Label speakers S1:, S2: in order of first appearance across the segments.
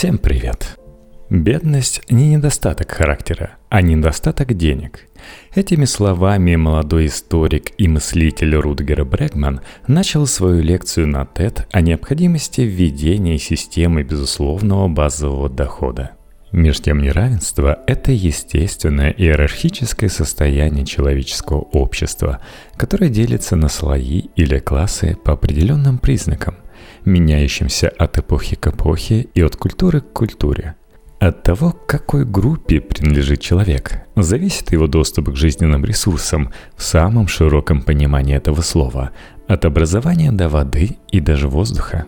S1: Всем привет! Бедность не недостаток характера, а недостаток денег. Этими словами молодой историк и мыслитель Рудгер Брегман начал свою лекцию на TED о необходимости введения системы безусловного базового дохода. Между тем неравенство – это естественное иерархическое состояние человеческого общества, которое делится на слои или классы по определенным признакам, меняющимся от эпохи к эпохе и от культуры к культуре – от того, к какой группе принадлежит человек, зависит его доступ к жизненным ресурсам в самом широком понимании этого слова, от образования до воды и даже воздуха.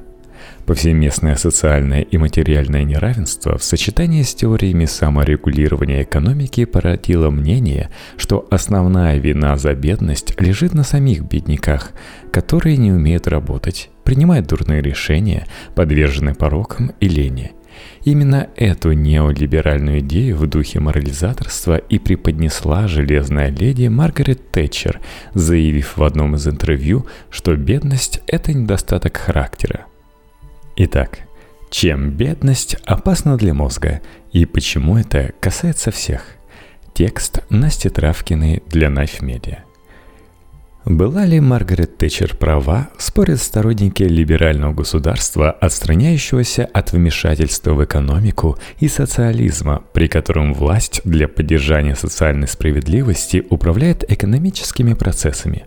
S1: Повсеместное социальное и материальное неравенство в сочетании с теориями саморегулирования экономики породило мнение, что основная вина за бедность лежит на самих бедняках, которые не умеют работать, принимают дурные решения, подвержены порокам и лени – Именно эту неолиберальную идею в духе морализаторства и преподнесла железная леди Маргарет Тэтчер, заявив в одном из интервью, что бедность – это недостаток характера. Итак, чем бедность опасна для мозга и почему это касается всех? Текст Насти Травкиной для Media – была ли Маргарет Тэтчер права, спорят сторонники либерального государства, отстраняющегося от вмешательства в экономику и социализма, при котором власть для поддержания социальной справедливости управляет экономическими процессами.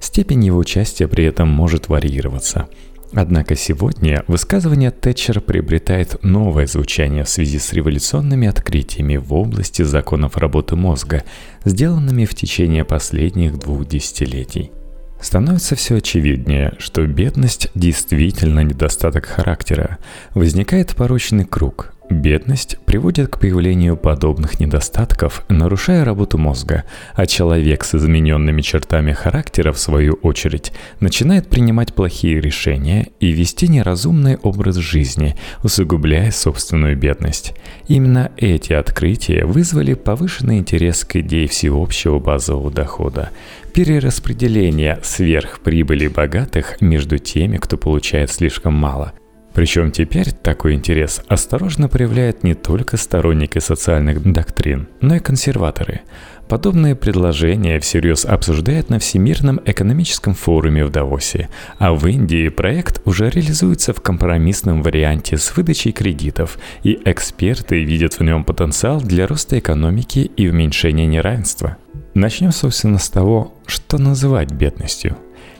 S1: Степень его участия при этом может варьироваться – Однако сегодня высказывание Тэтчер приобретает новое звучание в связи с революционными открытиями в области законов работы мозга, сделанными в течение последних двух десятилетий. Становится все очевиднее, что бедность действительно недостаток характера. Возникает порочный круг, Бедность приводит к появлению подобных недостатков, нарушая работу мозга, а человек с измененными чертами характера, в свою очередь, начинает принимать плохие решения и вести неразумный образ жизни, усугубляя собственную бедность. Именно эти открытия вызвали повышенный интерес к идее всеобщего базового дохода, перераспределение сверхприбыли богатых между теми, кто получает слишком мало – причем теперь такой интерес осторожно проявляют не только сторонники социальных доктрин, но и консерваторы. Подобные предложения всерьез обсуждают на Всемирном экономическом форуме в Давосе, а в Индии проект уже реализуется в компромиссном варианте с выдачей кредитов, и эксперты видят в нем потенциал для роста экономики и уменьшения неравенства. Начнем, собственно, с того, что называть бедностью.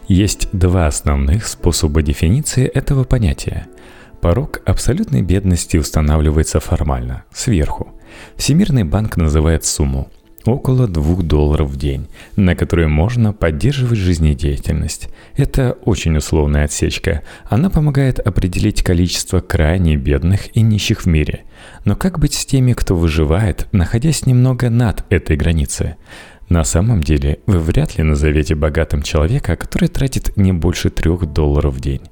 S1: Есть два основных способа дефиниции этого понятия – Порог абсолютной бедности устанавливается формально, сверху. Всемирный банк называет сумму около 2 долларов в день, на которую можно поддерживать жизнедеятельность. Это очень условная отсечка. Она помогает определить количество крайне бедных и нищих в мире. Но как быть с теми, кто выживает, находясь немного над этой границей? На самом деле, вы вряд ли назовете богатым человека, который тратит не больше 3 долларов в день.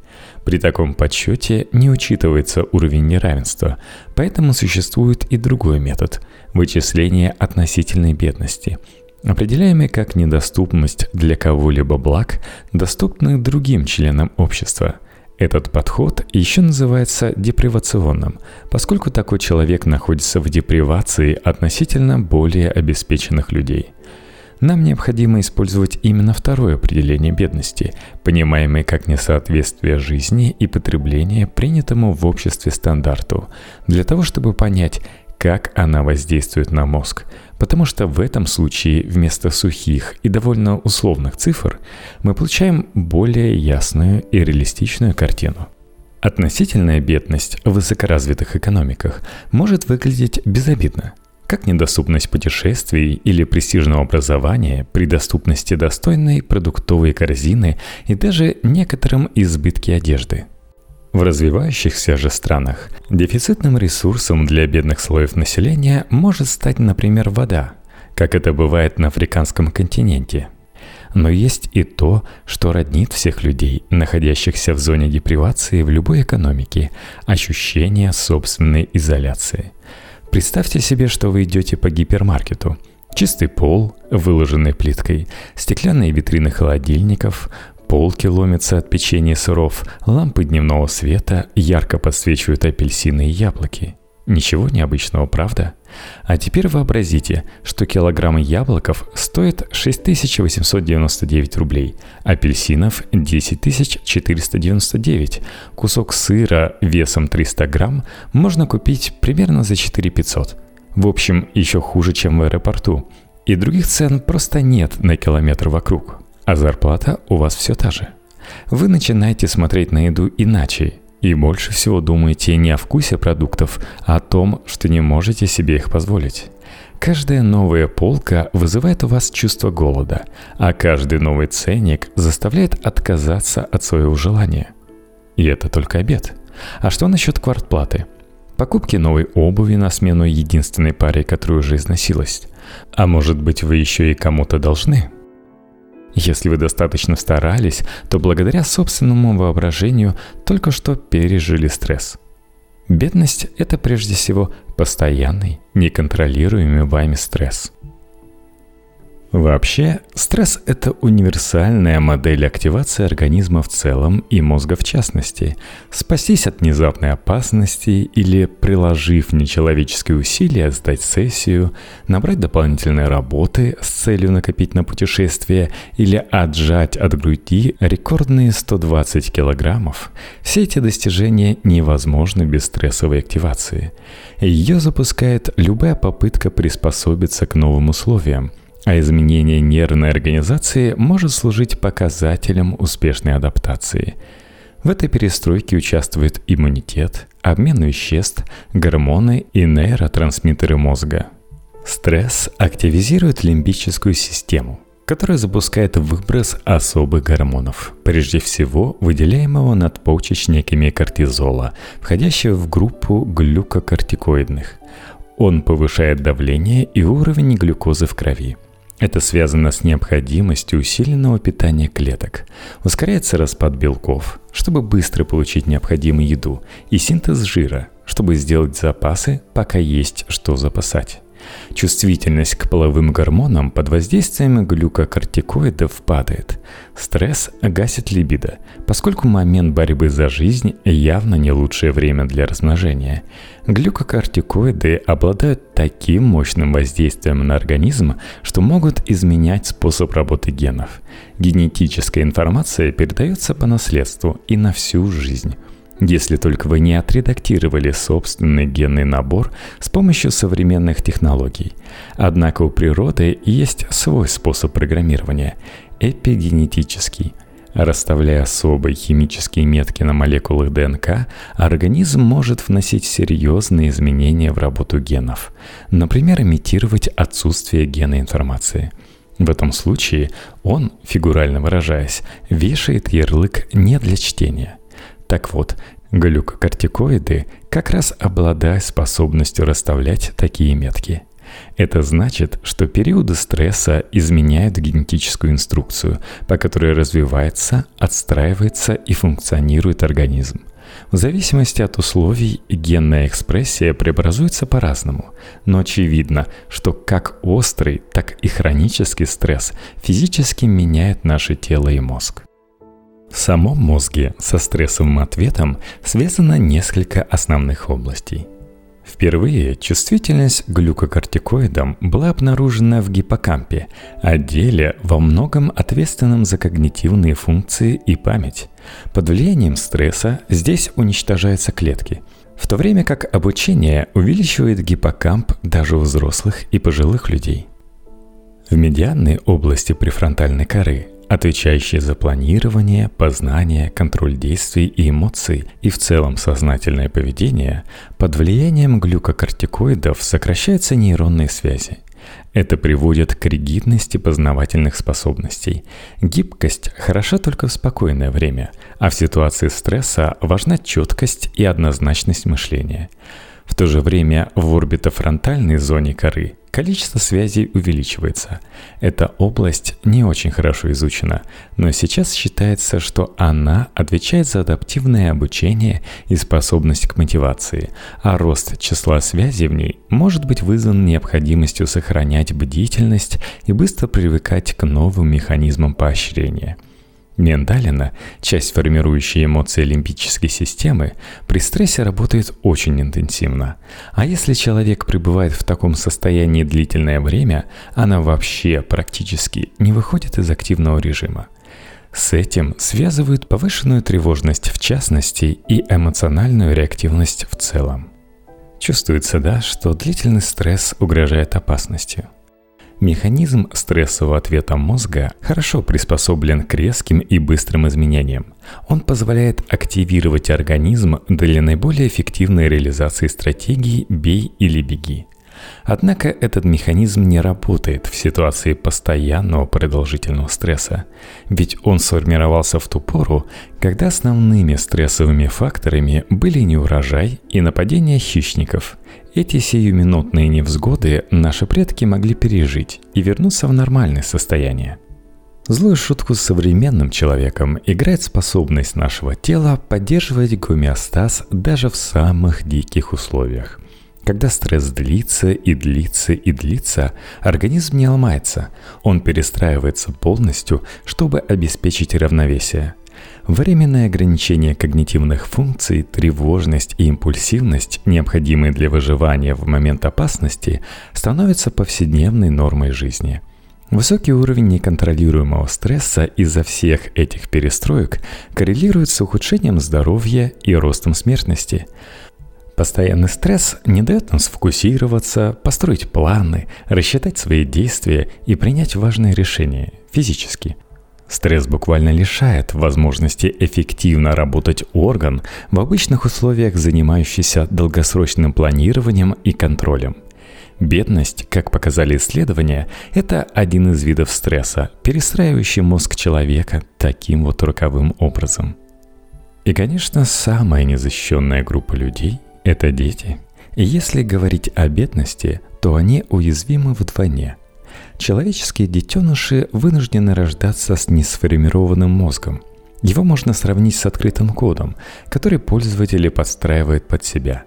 S1: При таком подсчете не учитывается уровень неравенства, поэтому существует и другой метод – вычисление относительной бедности, определяемый как недоступность для кого-либо благ, доступных другим членам общества. Этот подход еще называется депривационным, поскольку такой человек находится в депривации относительно более обеспеченных людей – нам необходимо использовать именно второе определение бедности, понимаемое как несоответствие жизни и потребления принятому в обществе стандарту, для того чтобы понять, как она воздействует на мозг, потому что в этом случае вместо сухих и довольно условных цифр мы получаем более ясную и реалистичную картину. Относительная бедность в высокоразвитых экономиках может выглядеть безобидно – как недоступность путешествий или престижного образования при доступности достойной продуктовой корзины и даже некотором избытке одежды. В развивающихся же странах дефицитным ресурсом для бедных слоев населения может стать, например, вода, как это бывает на африканском континенте. Но есть и то, что роднит всех людей, находящихся в зоне депривации в любой экономике, ощущение собственной изоляции – Представьте себе, что вы идете по гипермаркету. Чистый пол, выложенный плиткой, стеклянные витрины холодильников, Полки ломятся от печенья сыров, лампы дневного света ярко подсвечивают апельсины и яблоки. Ничего необычного, правда? А теперь вообразите, что килограмм яблоков стоит 6899 рублей, апельсинов 10499, кусок сыра весом 300 грамм можно купить примерно за 4500. В общем, еще хуже, чем в аэропорту. И других цен просто нет на километр вокруг а зарплата у вас все та же. Вы начинаете смотреть на еду иначе и больше всего думаете не о вкусе продуктов, а о том, что не можете себе их позволить. Каждая новая полка вызывает у вас чувство голода, а каждый новый ценник заставляет отказаться от своего желания. И это только обед. А что насчет квартплаты? Покупки новой обуви на смену единственной паре, которая уже износилась. А может быть вы еще и кому-то должны? Если вы достаточно старались, то благодаря собственному воображению только что пережили стресс. Бедность – это прежде всего постоянный, неконтролируемый вами стресс – Вообще, стресс – это универсальная модель активации организма в целом и мозга в частности. Спастись от внезапной опасности или, приложив нечеловеческие усилия, сдать сессию, набрать дополнительные работы с целью накопить на путешествие или отжать от груди рекордные 120 килограммов – все эти достижения невозможны без стрессовой активации. Ее запускает любая попытка приспособиться к новым условиям – а изменение нервной организации может служить показателем успешной адаптации. В этой перестройке участвует иммунитет, обмен веществ, гормоны и нейротрансмиттеры мозга. Стресс активизирует лимбическую систему, которая запускает выброс особых гормонов, прежде всего выделяемого надпочечниками кортизола, входящего в группу глюкокортикоидных. Он повышает давление и уровень глюкозы в крови – это связано с необходимостью усиленного питания клеток. Ускоряется распад белков, чтобы быстро получить необходимую еду, и синтез жира, чтобы сделать запасы, пока есть что запасать. Чувствительность к половым гормонам под воздействием глюкокортикоидов падает. Стресс гасит либидо, поскольку момент борьбы за жизнь явно не лучшее время для размножения. Глюкокортикоиды обладают таким мощным воздействием на организм, что могут изменять способ работы генов. Генетическая информация передается по наследству и на всю жизнь если только вы не отредактировали собственный генный набор с помощью современных технологий. Однако у природы есть свой способ программирования – эпигенетический. Расставляя особые химические метки на молекулах ДНК, организм может вносить серьезные изменения в работу генов. Например, имитировать отсутствие генной информации – в этом случае он, фигурально выражаясь, вешает ярлык не для чтения – так вот, глюкокортикоиды как раз обладают способностью расставлять такие метки. Это значит, что периоды стресса изменяют генетическую инструкцию, по которой развивается, отстраивается и функционирует организм. В зависимости от условий генная экспрессия преобразуется по-разному, но очевидно, что как острый, так и хронический стресс физически меняет наше тело и мозг. В самом мозге со стрессовым ответом связано несколько основных областей. Впервые чувствительность к глюкокортикоидам была обнаружена в гиппокампе, отделе во многом ответственном за когнитивные функции и память. Под влиянием стресса здесь уничтожаются клетки, в то время как обучение увеличивает гиппокамп даже у взрослых и пожилых людей. В медианной области префронтальной коры отвечающие за планирование, познание, контроль действий и эмоций и в целом сознательное поведение, под влиянием глюкокортикоидов сокращаются нейронные связи. Это приводит к ригидности познавательных способностей. Гибкость хороша только в спокойное время, а в ситуации стресса важна четкость и однозначность мышления. В то же время в орбитофронтальной зоне коры количество связей увеличивается. Эта область не очень хорошо изучена, но сейчас считается, что она отвечает за адаптивное обучение и способность к мотивации, а рост числа связей в ней может быть вызван необходимостью сохранять бдительность и быстро привыкать к новым механизмам поощрения – Миндалина, часть формирующей эмоции лимбической системы, при стрессе работает очень интенсивно. А если человек пребывает в таком состоянии длительное время, она вообще практически не выходит из активного режима. С этим связывают повышенную тревожность в частности и эмоциональную реактивность в целом. Чувствуется, да, что длительный стресс угрожает опасностью. Механизм стрессового ответа мозга хорошо приспособлен к резким и быстрым изменениям. Он позволяет активировать организм для наиболее эффективной реализации стратегии «бей или беги». Однако этот механизм не работает в ситуации постоянного продолжительного стресса, ведь он сформировался в ту пору, когда основными стрессовыми факторами были неурожай и нападение хищников. Эти сиюминутные невзгоды наши предки могли пережить и вернуться в нормальное состояние. Злую шутку с современным человеком играет способность нашего тела поддерживать гомеостаз даже в самых диких условиях. Когда стресс длится и длится и длится, организм не ломается, он перестраивается полностью, чтобы обеспечить равновесие. Временное ограничение когнитивных функций, тревожность и импульсивность, необходимые для выживания в момент опасности, становятся повседневной нормой жизни – Высокий уровень неконтролируемого стресса из-за всех этих перестроек коррелирует с ухудшением здоровья и ростом смертности. Постоянный стресс не дает нам сфокусироваться, построить планы, рассчитать свои действия и принять важные решения физически. Стресс буквально лишает возможности эффективно работать орган в обычных условиях, занимающийся долгосрочным планированием и контролем. Бедность, как показали исследования, это один из видов стресса, перестраивающий мозг человека таким вот роковым образом. И, конечно, самая незащищенная группа людей это дети. Если говорить о бедности, то они уязвимы вдвойне. Человеческие детеныши вынуждены рождаться с несформированным мозгом. Его можно сравнить с открытым кодом, который пользователи подстраивают под себя.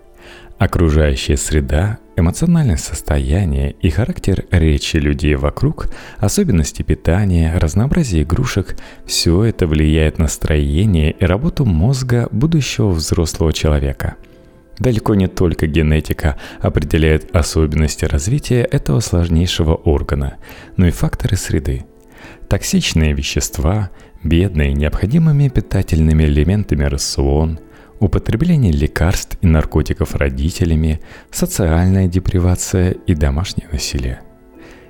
S1: Окружающая среда, эмоциональное состояние и характер речи людей вокруг, особенности питания, разнообразие игрушек – все это влияет на строение и работу мозга будущего взрослого человека – Далеко не только генетика определяет особенности развития этого сложнейшего органа, но и факторы среды. Токсичные вещества, бедные необходимыми питательными элементами рацион, употребление лекарств и наркотиков родителями, социальная депривация и домашнее насилие.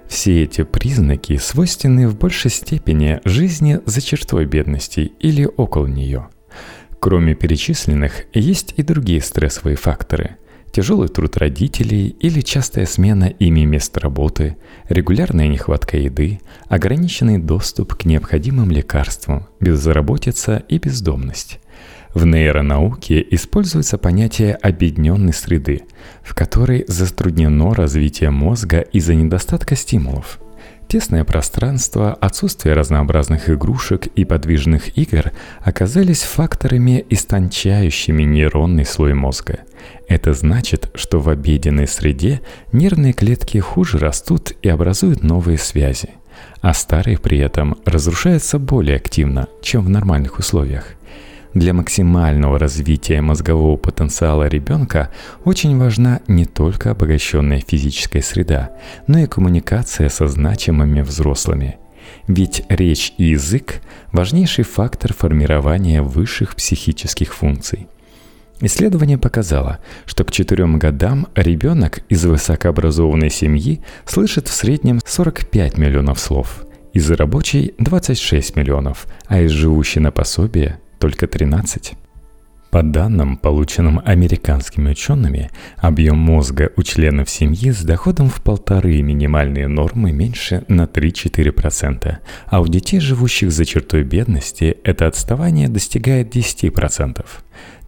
S1: Все эти признаки свойственны в большей степени жизни за чертой бедности или около нее – Кроме перечисленных, есть и другие стрессовые факторы. Тяжелый труд родителей или частая смена ими мест работы, регулярная нехватка еды, ограниченный доступ к необходимым лекарствам, безработица и бездомность. В нейронауке используется понятие объединенной среды, в которой затруднено развитие мозга из-за недостатка стимулов – Тесное пространство, отсутствие разнообразных игрушек и подвижных игр оказались факторами, истончающими нейронный слой мозга. Это значит, что в обеденной среде нервные клетки хуже растут и образуют новые связи, а старые при этом разрушаются более активно, чем в нормальных условиях. Для максимального развития мозгового потенциала ребенка очень важна не только обогащенная физическая среда, но и коммуникация со значимыми взрослыми. Ведь речь и язык – важнейший фактор формирования высших психических функций. Исследование показало, что к четырем годам ребенок из высокообразованной семьи слышит в среднем 45 миллионов слов, из рабочей – 26 миллионов, а из живущей на пособие только 13. По данным, полученным американскими учеными, объем мозга у членов семьи с доходом в полторы минимальные нормы меньше на 3-4%, а у детей, живущих за чертой бедности, это отставание достигает 10%.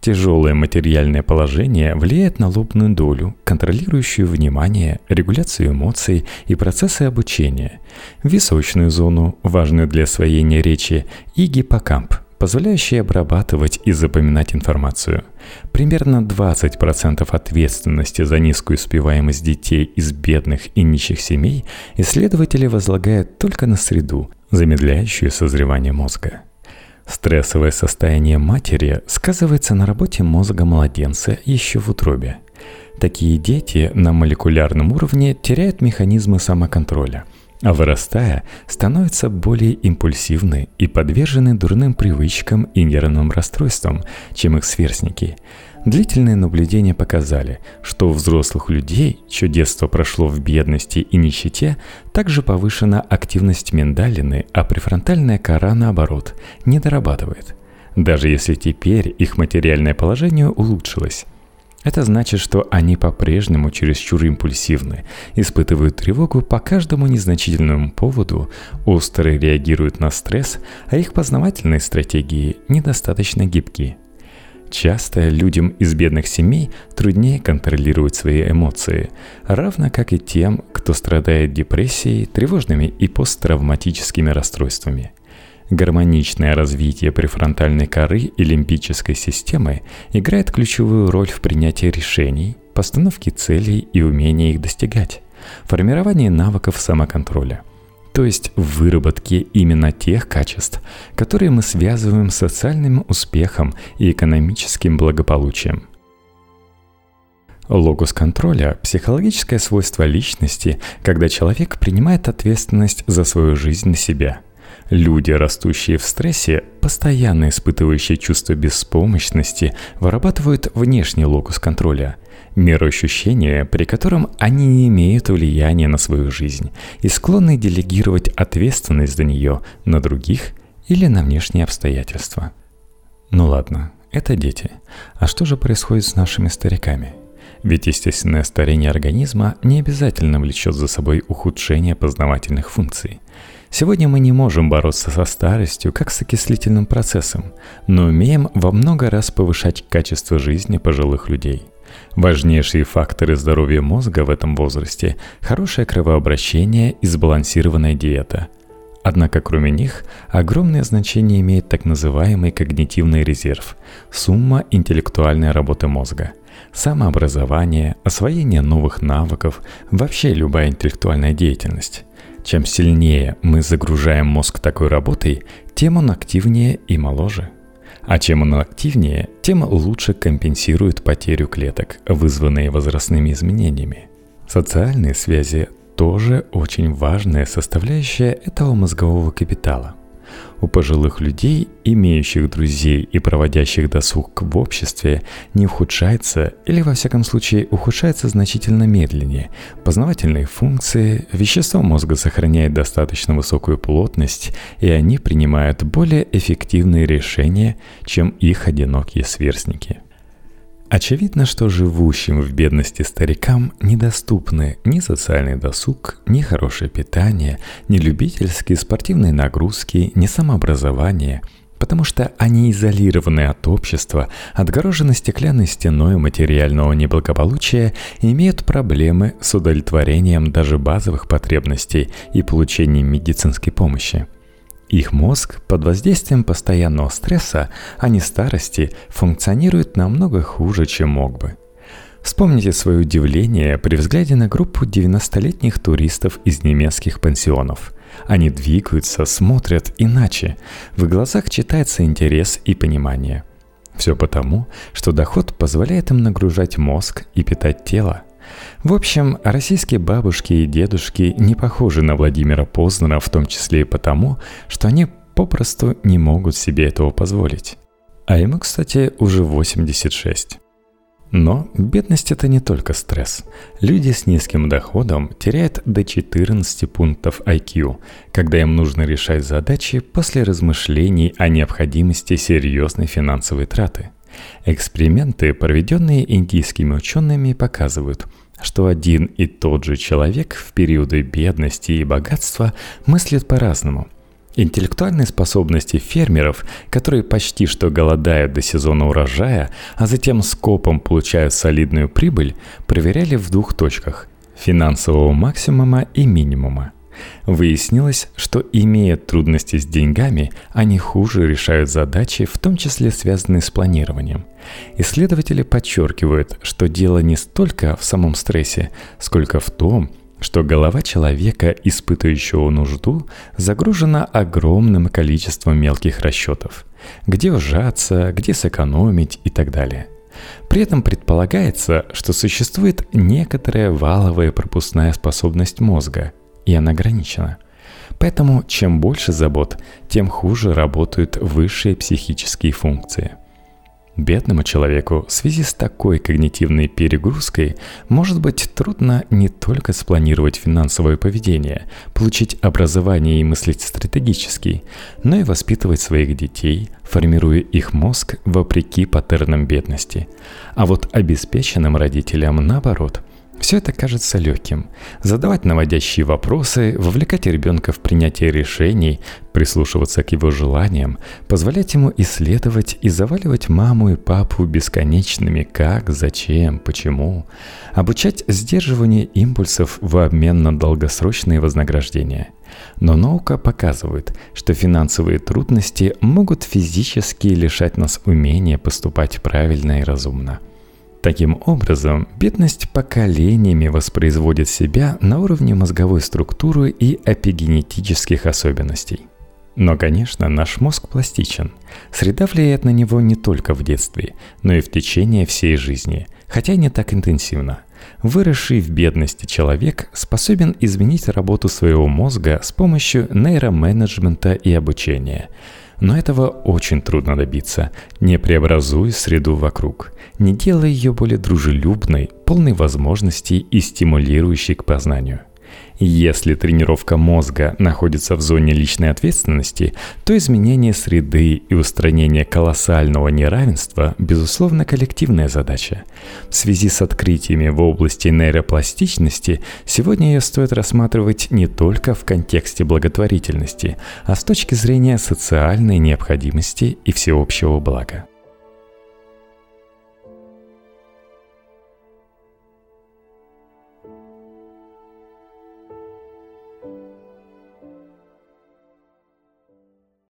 S1: Тяжелое материальное положение влияет на лобную долю, контролирующую внимание, регуляцию эмоций и процессы обучения, височную зону, важную для освоения речи, и гиппокамп – позволяющий обрабатывать и запоминать информацию. Примерно 20% ответственности за низкую успеваемость детей из бедных и нищих семей исследователи возлагают только на среду, замедляющую созревание мозга. Стрессовое состояние матери сказывается на работе мозга младенца еще в утробе. Такие дети на молекулярном уровне теряют механизмы самоконтроля, а вырастая, становятся более импульсивны и подвержены дурным привычкам и нервным расстройствам, чем их сверстники – Длительные наблюдения показали, что у взрослых людей, чье детство прошло в бедности и нищете, также повышена активность миндалины, а префронтальная кора, наоборот, не дорабатывает. Даже если теперь их материальное положение улучшилось. Это значит, что они по-прежнему чересчур импульсивны, испытывают тревогу по каждому незначительному поводу, остро реагируют на стресс, а их познавательные стратегии недостаточно гибкие – Часто людям из бедных семей труднее контролировать свои эмоции, равно как и тем, кто страдает депрессией, тревожными и посттравматическими расстройствами. Гармоничное развитие префронтальной коры и лимбической системы играет ключевую роль в принятии решений, постановке целей и умении их достигать, формировании навыков самоконтроля – то есть в выработке именно тех качеств, которые мы связываем с социальным успехом и экономическим благополучием. Логос контроля – психологическое свойство личности, когда человек принимает ответственность за свою жизнь на себя. Люди, растущие в стрессе, постоянно испытывающие чувство беспомощности, вырабатывают внешний локус контроля – мироощущение, при котором они не имеют влияния на свою жизнь и склонны делегировать ответственность за нее на других или на внешние обстоятельства. Ну ладно, это дети. А что же происходит с нашими стариками? Ведь естественное старение организма не обязательно влечет за собой ухудшение познавательных функций. Сегодня мы не можем бороться со старостью как с окислительным процессом, но умеем во много раз повышать качество жизни пожилых людей – Важнейшие факторы здоровья мозга в этом возрасте – хорошее кровообращение и сбалансированная диета. Однако кроме них, огромное значение имеет так называемый когнитивный резерв – сумма интеллектуальной работы мозга. Самообразование, освоение новых навыков, вообще любая интеллектуальная деятельность. Чем сильнее мы загружаем мозг такой работой, тем он активнее и моложе – а чем он активнее, тем лучше компенсирует потерю клеток, вызванные возрастными изменениями. Социальные связи тоже очень важная составляющая этого мозгового капитала. У пожилых людей, имеющих друзей и проводящих досуг в обществе, не ухудшается или во всяком случае ухудшается значительно медленнее. Познавательные функции, вещество мозга сохраняет достаточно высокую плотность, и они принимают более эффективные решения, чем их одинокие сверстники. Очевидно, что живущим в бедности старикам недоступны ни социальный досуг, ни хорошее питание, ни любительские спортивные нагрузки, ни самообразование, потому что они изолированы от общества, отгорожены стеклянной стеной материального неблагополучия и имеют проблемы с удовлетворением даже базовых потребностей и получением медицинской помощи – их мозг под воздействием постоянного стресса, а не старости, функционирует намного хуже, чем мог бы. Вспомните свое удивление при взгляде на группу 90-летних туристов из немецких пансионов. Они двигаются, смотрят иначе. В глазах читается интерес и понимание. Все потому, что доход позволяет им нагружать мозг и питать тело – в общем, российские бабушки и дедушки не похожи на Владимира Познера, в том числе и потому, что они попросту не могут себе этого позволить. А ему, кстати, уже 86. Но бедность это не только стресс. Люди с низким доходом теряют до 14 пунктов IQ, когда им нужно решать задачи после размышлений о необходимости серьезной финансовой траты. Эксперименты, проведенные индийскими учеными, показывают – что один и тот же человек в периоды бедности и богатства мыслит по-разному. Интеллектуальные способности фермеров, которые почти что голодают до сезона урожая, а затем скопом получают солидную прибыль, проверяли в двух точках – финансового максимума и минимума – Выяснилось, что имея трудности с деньгами, они хуже решают задачи, в том числе связанные с планированием. Исследователи подчеркивают, что дело не столько в самом стрессе, сколько в том, что голова человека, испытывающего нужду, загружена огромным количеством мелких расчетов. Где ужаться, где сэкономить и так далее. При этом предполагается, что существует некоторая валовая пропускная способность мозга, и она ограничена. Поэтому чем больше забот, тем хуже работают высшие психические функции – Бедному человеку в связи с такой когнитивной перегрузкой может быть трудно не только спланировать финансовое поведение, получить образование и мыслить стратегически, но и воспитывать своих детей, формируя их мозг вопреки паттернам бедности. А вот обеспеченным родителям наоборот – все это кажется легким. Задавать наводящие вопросы, вовлекать ребенка в принятие решений, прислушиваться к его желаниям, позволять ему исследовать и заваливать маму и папу бесконечными «как», «зачем», «почему», обучать сдерживанию импульсов в обмен на долгосрочные вознаграждения. Но наука показывает, что финансовые трудности могут физически лишать нас умения поступать правильно и разумно – Таким образом, бедность поколениями воспроизводит себя на уровне мозговой структуры и эпигенетических особенностей. Но, конечно, наш мозг пластичен. Среда влияет на него не только в детстве, но и в течение всей жизни, хотя не так интенсивно. Выросший в бедности человек способен изменить работу своего мозга с помощью нейроменеджмента и обучения – но этого очень трудно добиться, не преобразуя среду вокруг, не делая ее более дружелюбной, полной возможностей и стимулирующей к познанию. Если тренировка мозга находится в зоне личной ответственности, то изменение среды и устранение колоссального неравенства – безусловно коллективная задача. В связи с открытиями в области нейропластичности сегодня ее стоит рассматривать не только в контексте благотворительности, а с точки зрения социальной необходимости и всеобщего блага.